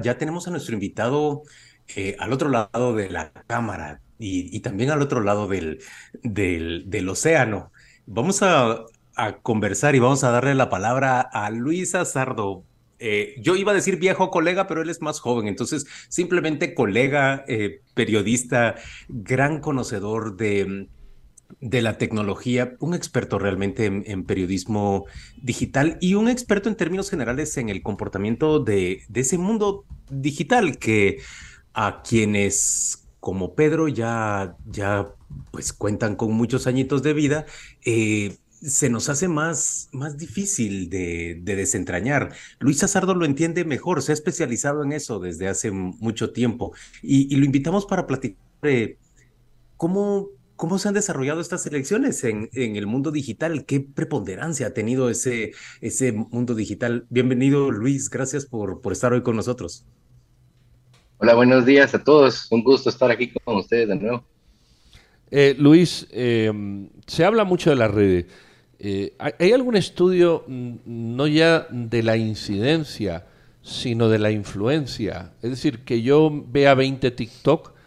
ya tenemos a nuestro invitado eh, al otro lado de la cámara y, también al otro lado del, del, océano. Vamos a, conversar y vamos a darle la palabra a Luis Azardo. Eh, yo iba a decir viejo colega, pero él es más joven, entonces simplemente colega, eh, periodista, gran conocedor de, de la tecnología, un experto realmente en, periodismo digital y un experto en términos generales en el comportamiento de, de ese mundo digital que a quienes como Pedro ya, ya pues cuentan con muchos añitos de vida, eh, se nos hace más, más difícil de, desentrañar. Luis Azardo lo entiende mejor, se ha especializado en eso desde hace mucho tiempo y, lo invitamos para platicar cómo, cómo se han desarrollado estas elecciones en, en, el mundo digital, qué preponderancia ha tenido ese, ese mundo digital. Bienvenido Luis, gracias por, por estar hoy con nosotros. Hola, buenos días a todos. Un gusto estar aquí con ustedes de nuevo. Eh, Luis, eh, se habla mucho de las redes. Eh, ¿Hay algún estudio no ya de la incidencia, sino de la influencia? Es decir, que yo vea 20 TikTok,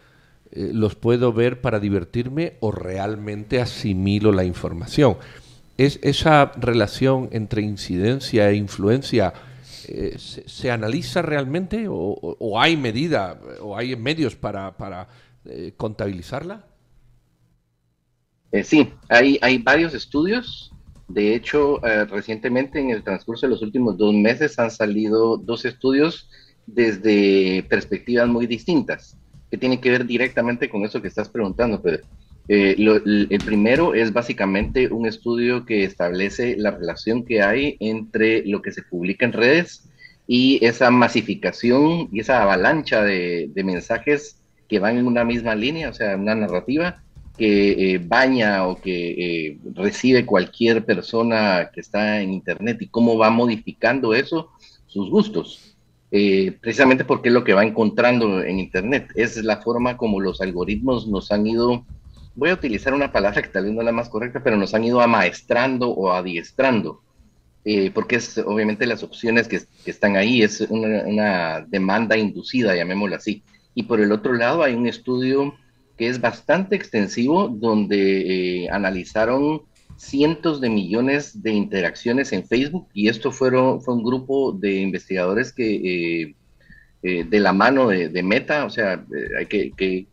los puedo ver para divertirme o realmente asimilo la información. ¿Es esa relación entre incidencia e influencia eh, se, analiza realmente o, hay medida o hay medios para, eh, contabilizarla? Eh, sí, hay, hay varios estudios. De hecho, recientemente en el transcurso de los últimos dos meses han salido dos estudios desde perspectivas muy distintas, que tienen que ver directamente con eso que estás preguntando, Pedro. el primero es básicamente un estudio que establece la relación que hay entre lo que se publica en redes y esa masificación y esa avalancha de, mensajes que van en una misma línea, o sea, una narrativa que eh, baña o que eh, recibe cualquier persona que está en Internet y cómo va modificando eso sus gustos. Eh, precisamente porque es lo que va encontrando en Internet. Es la forma como los algoritmos nos han ido, voy a utilizar una palabra que tal vez no es la más correcta, pero nos han ido amaestrando o adiestrando eh, porque es obviamente las opciones que, están ahí, es una, demanda inducida, llamémoslo así. Y por el otro lado hay un estudio que es bastante extensivo donde eh, analizaron cientos de millones de interacciones en Facebook y esto fueron, fue un grupo de investigadores que eh, de la mano de, Meta, o sea, hay que,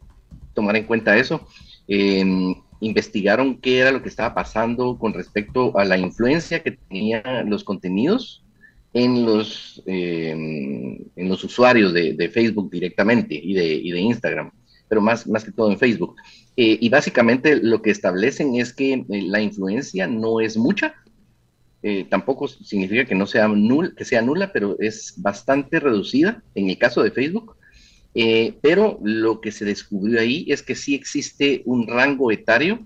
tomar en cuenta eso investigaron qué era lo que estaba pasando con respecto a la influencia que tenían los contenidos en los, em, en los usuarios de, Facebook directamente y de, de, Instagram, pero más, más que todo en Facebook. Eh, y básicamente lo que establecen es que eh, la influencia no es mucha, eh, tampoco significa que no sea nula, que sea nula, pero es bastante reducida en el caso de Facebook. Pero lo que se descubrió ahí es que sí existe un rango etario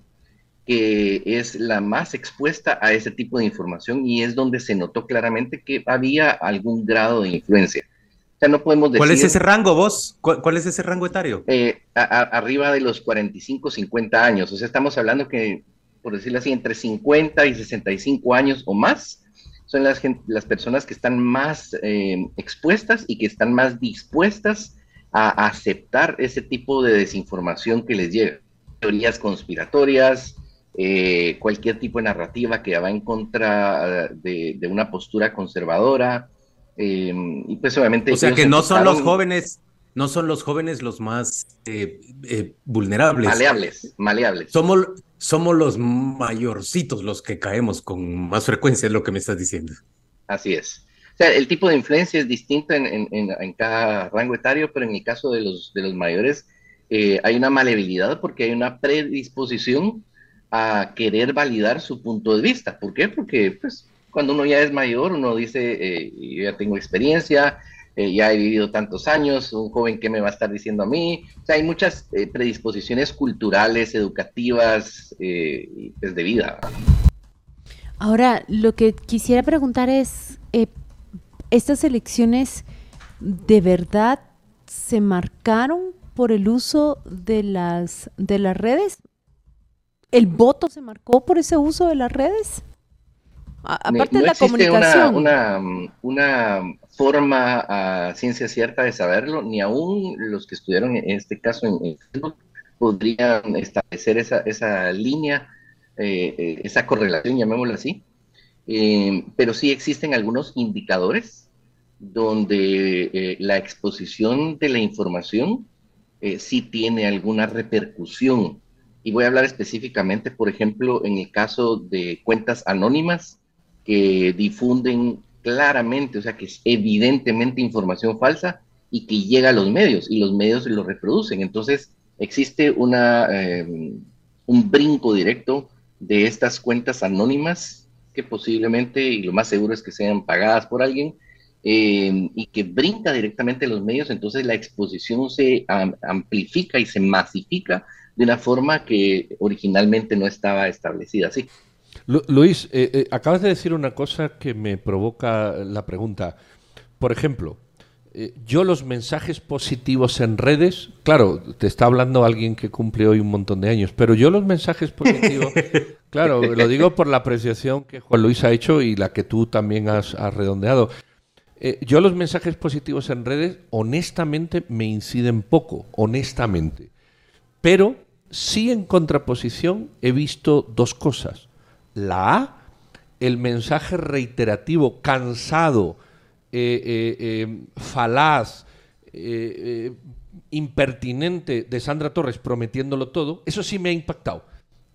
que es la más expuesta a ese tipo de información y es donde se notó claramente que había algún grado de influencia. Sea, no podemos decir... ¿Cuál es ese rango vos? ¿Cuál, es ese rango etario? Eh, arriba de los 45, 50 años. O sea, estamos hablando que, por decirlo así, entre 50 y 65 años o más son las, las personas que están más eh, expuestas y que están más dispuestas a aceptar ese tipo de desinformación que les llega. Teorías conspiratorias, eh, cualquier tipo de narrativa que va en contra de, una postura conservadora. Em, y pues obviamente... O sea que no son los jóvenes, no son los jóvenes los más eh, eh, vulnerables. Maleables, maleables. Somos, somos los mayorcitos los que caemos con más frecuencia, es lo que me estás diciendo. Así es. O sea, el tipo de influencia es distinto en, cada rango etario, pero en el caso de los, de los mayores eh, hay una maleabilidad porque hay una predisposición a querer validar su punto de vista. ¿Por qué? Porque pues, cuando uno ya es mayor, uno dice, eh, yo ya tengo experiencia, eh, ya he vivido tantos años, un joven que me va a estar diciendo a mí. O sea, hay muchas predisposiciones culturales, educativas, pues, de vida. Ahora, lo que quisiera preguntar es, estas elecciones de verdad se marcaron por el uso de las, de las redes? ¿El voto se marcó por ese uso de las redes? Aparte de la comunicación. Una, una, forma a ciencia cierta de saberlo, ni aún los que estudiaron en este caso en, Facebook podrían establecer esa, esa línea, eh, eh, esa correlación, llamémoslo así. Eh, pero sí existen algunos indicadores donde la exposición de la información sí tiene alguna repercusión. Y voy a hablar específicamente, por ejemplo, en el caso de cuentas anónimas que difunden claramente, o sea, que es evidentemente información falsa y que llega a los medios y los medios lo reproducen. Entonces, existe una, eh, un brinco directo de estas cuentas anónimas que posiblemente, y lo más seguro es que sean pagadas por alguien, eh, y que brinca directamente a los medios, entonces la exposición se amplifica y se masifica de una forma que originalmente no estaba establecida así. Luis, eh, eh, acabas de decir una cosa que me provoca la pregunta. Por ejemplo, eh, yo los mensajes positivos en redes, claro, te está hablando alguien que cumple hoy un montón de años, pero yo los mensajes positivos, claro, lo digo por la apreciación que Juan Luis ha hecho y la que tú también has, redondeado. yo los mensajes positivos en redes, honestamente, me inciden poco, honestamente. Pero sí en contraposición he visto dos cosas. La A, el mensaje reiterativo, cansado, eh, eh, eh, falaz, impertinente de Sandra Torres prometiéndolo todo, eso sí me ha impactado.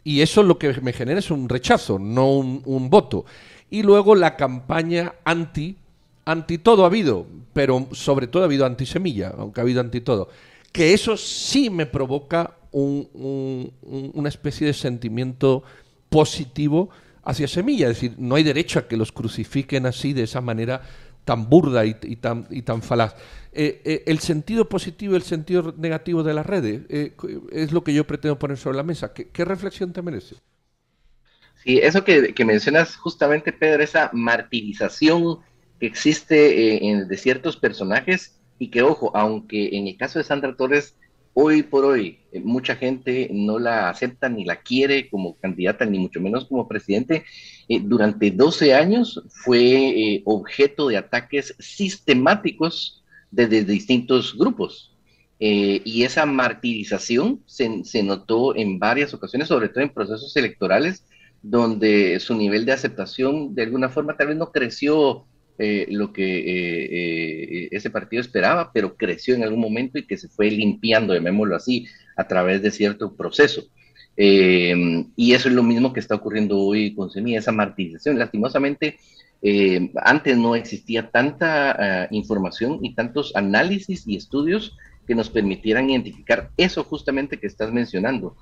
Y eso lo que me genera es un rechazo, no un, voto. Y luego la campaña anti, anti todo ha habido, pero sobre todo ha habido anti semilla, aunque ha habido anti todo. Que eso sí me provoca una especie de sentimiento positivo hacia Semilla. Es decir, no hay derecho a que los crucifiquen así, de esa manera tan burda y, tan, y tan falaz. Eh, eh, el sentido positivo y el sentido negativo de las redes eh, es lo que yo pretendo poner sobre la mesa. ¿Qué, reflexión te merece? Sí, eso que, mencionas justamente, Pedro, esa martirización que existe en, de ciertos personajes y que, ojo, aunque en el caso de Sandra Torres hoy por hoy eh, mucha gente no la acepta ni la quiere como candidata, ni mucho menos como presidente. Eh, durante 12 años fue eh, objeto de ataques sistemáticos desde distintos grupos. y esa martirización se, se, notó en varias ocasiones, sobre todo en procesos electorales, donde su nivel de aceptación de alguna forma tal vez no creció eh, lo que eh, eh, ese partido esperaba, pero creció en algún momento y que se fue limpiando, llamémoslo así, a través de cierto proceso. y eso es lo mismo que está ocurriendo hoy con Semilla, esa martirización. Lastimosamente, antes no existía tanta ah, información y tantos análisis y estudios que nos permitieran identificar eso justamente que estás mencionando.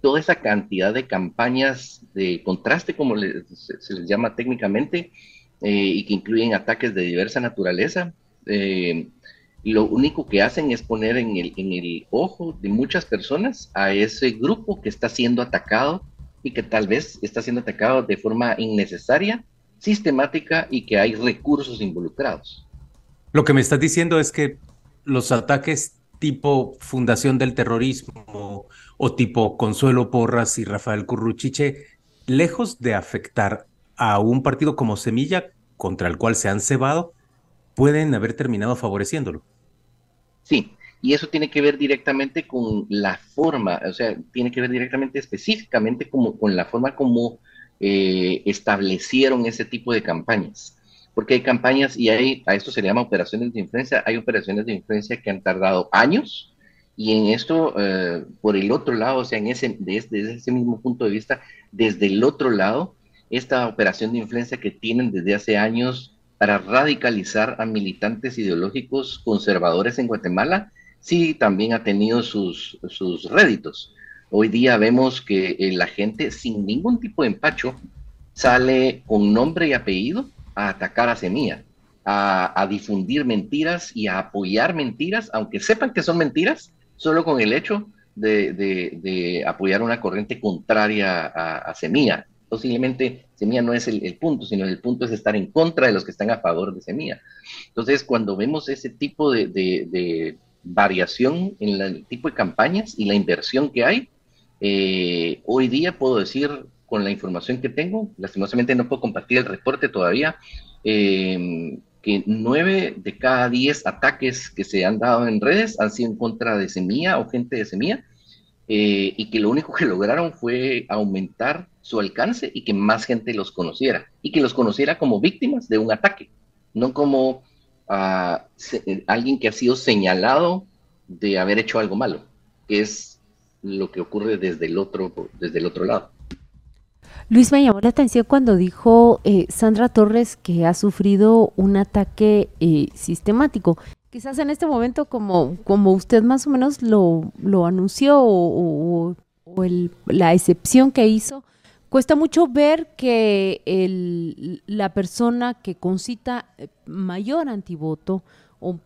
toda esa cantidad de campañas de contraste, como se les llama técnicamente, eh, y que incluyen ataques de diversa naturaleza. Eh, lo único que hacen es poner en el, en el ojo de muchas personas a ese grupo que está siendo atacado y que tal vez está siendo atacado de forma innecesaria, sistemática y que hay recursos involucrados. Lo que me estás diciendo es que los ataques tipo Fundación del Terrorismo o tipo Consuelo Porras y Rafael Curruchiche, lejos de afectar a un partido como Semilla contra el cual se han cebado, pueden haber terminado favoreciéndolo. Sí, y eso tiene que ver directamente con la forma, o sea, tiene que ver directamente específicamente como, con la forma como eh, establecieron ese tipo de campañas. Porque hay campañas y hay, a esto se le llama operaciones de influencia, hay operaciones de influencia que han tardado años y en esto, eh, por el otro lado, o sea, en ese, desde ese mismo punto de vista, desde el otro lado, esta operación de influencia que tienen desde hace años para radicalizar a militantes ideológicos conservadores en Guatemala, sí también ha tenido sus, sus réditos. Hoy día vemos que eh, la gente sin ningún tipo de empacho sale con nombre y apellido a atacar a Semilla, a, difundir mentiras y a apoyar mentiras, aunque sepan que son mentiras, solo con el hecho de, apoyar una corriente contraria a, a Semilla posiblemente Semilla no es el, punto, sino el punto es estar en contra de los que están a favor de Semilla. Entonces, cuando vemos ese tipo de, variación en el tipo de campañas y la inversión que hay, eh, hoy día puedo decir con la información que tengo, lastimosamente no puedo compartir el reporte todavía, eh, que nueve de cada diez ataques que se han dado en redes han sido en contra de Semilla o gente de Semilla, eh, y que lo único que lograron fue aumentar su alcance y que más gente los conociera, y que los conociera como víctimas de un ataque, no como uh, alguien que ha sido señalado de haber hecho algo malo, que es lo que ocurre desde el otro, desde el otro lado. Luis, me llamó la atención cuando dijo eh, Sandra Torres que ha sufrido un ataque eh, sistemático. Quizás en este momento, como, como usted más o menos lo, lo anunció o, o el, la excepción que hizo, cuesta mucho ver que el, la persona que concita eh, mayor antivoto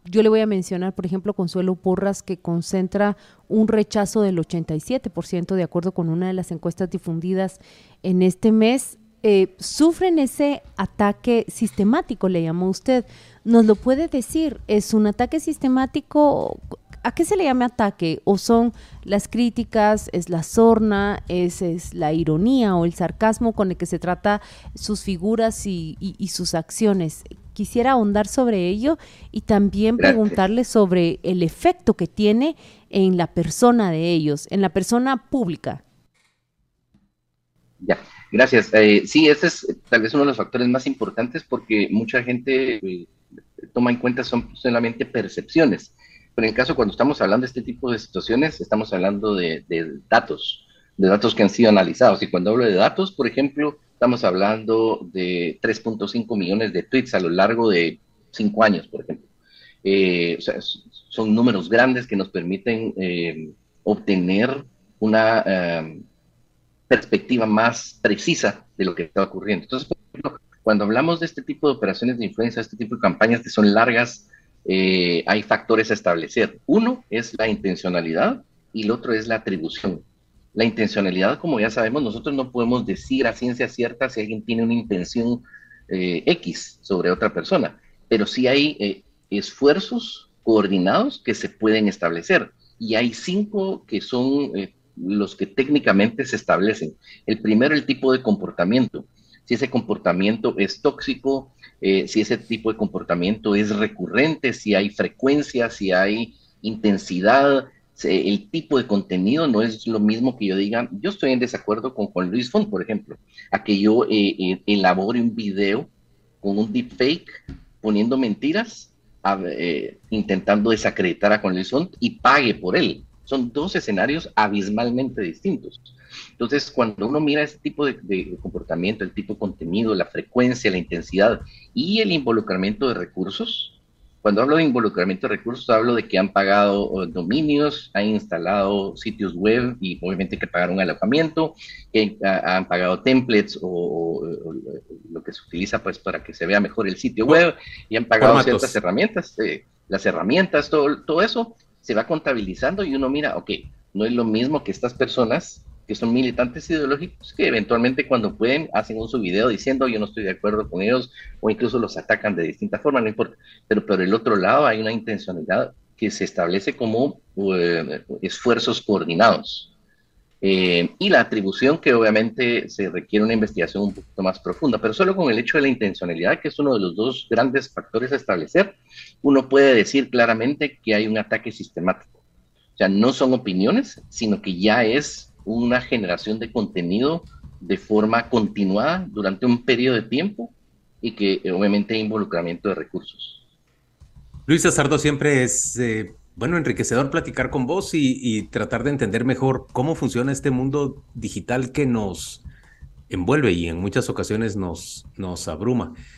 yo le voy a mencionar, por ejemplo, Consuelo Porras, que concentra un rechazo del 87%, de acuerdo con una de las encuestas difundidas en este mes. Eh, sufren ese ataque sistemático, le llamó usted. ¿Nos lo puede decir? ¿Es un ataque sistemático? ¿A qué se le llama ataque? ¿O son las críticas, es la sorna, es, es la ironía o el sarcasmo con el que se trata sus figuras y, y sus acciones? quisiera ahondar sobre ello y también preguntarle sobre el efecto que tiene en la persona de ellos, en la persona pública. Ya, gracias. Eh, sí, ese es tal vez uno de los factores más importantes porque mucha gente eh, toma en cuenta son solamente percepciones. Pero en el caso cuando estamos hablando de este tipo de situaciones, estamos hablando de, datos, de datos que han sido analizados. Y cuando hablo de datos, por ejemplo, Estamos hablando de 3.5 millones de tweets a lo largo de cinco años, por ejemplo. Eh, son números grandes que nos permiten eh, obtener una eh, perspectiva más precisa de lo que está ocurriendo. Entonces, por ejemplo, cuando hablamos de este tipo de operaciones de influencia, este tipo de campañas que son largas, hay factores a establecer. Uno es la intencionalidad y el otro es la atribución. La intencionalidad, como ya sabemos, nosotros no podemos decir a ciencia cierta si alguien tiene una intención eh, X sobre otra persona, pero sí hay eh, esfuerzos coordinados que se pueden establecer. Y hay cinco que son eh, los que técnicamente se establecen. El primero, el tipo de comportamiento. Si ese comportamiento es tóxico, si ese tipo de comportamiento es recurrente, si hay frecuencia, si hay intensidad, el tipo de contenido no es lo mismo que yo diga, yo estoy en desacuerdo con Juan Luis Font, por ejemplo, a que yo eh, eh, elabore un video con un deepfake poniendo mentiras, eh, intentando desacreditar a Juan Luis Font y pague por él. Son dos escenarios abismalmente distintos. Entonces, cuando uno mira ese tipo de, comportamiento, el tipo de contenido, la frecuencia, la intensidad y el involucramiento de recursos, cuando hablo de involucramiento de recursos, hablo de que han pagado dominios, han instalado sitios web y obviamente que pagaron alojamiento, que han pagado templates o, lo que se utiliza pues para que se vea mejor el sitio web y han pagado ciertas herramientas, eh, las herramientas, todo, todo eso se va contabilizando y uno mira, ok, no es lo mismo que estas personas que son militantes ideológicos que eventualmente cuando pueden hacen un su video diciendo yo no estoy de acuerdo con ellos o incluso los atacan de distinta forma, no importa. Pero por el otro lado hay una intencionalidad que se establece como eh, esfuerzos coordinados. Eh, y la atribución que obviamente se requiere una investigación un poquito más profunda, pero solo con el hecho de la intencionalidad, que es uno de los dos grandes factores a establecer, uno puede decir claramente que hay un ataque sistemático. O sea, no son opiniones, sino que ya es una generación de contenido de forma continuada durante un periodo de tiempo y que eh, obviamente involucramiento de recursos. Luis Azardo, siempre es, eh, bueno, enriquecedor platicar con vos y, y, tratar de entender mejor cómo funciona este mundo digital que nos envuelve y en muchas ocasiones nos, nos abruma.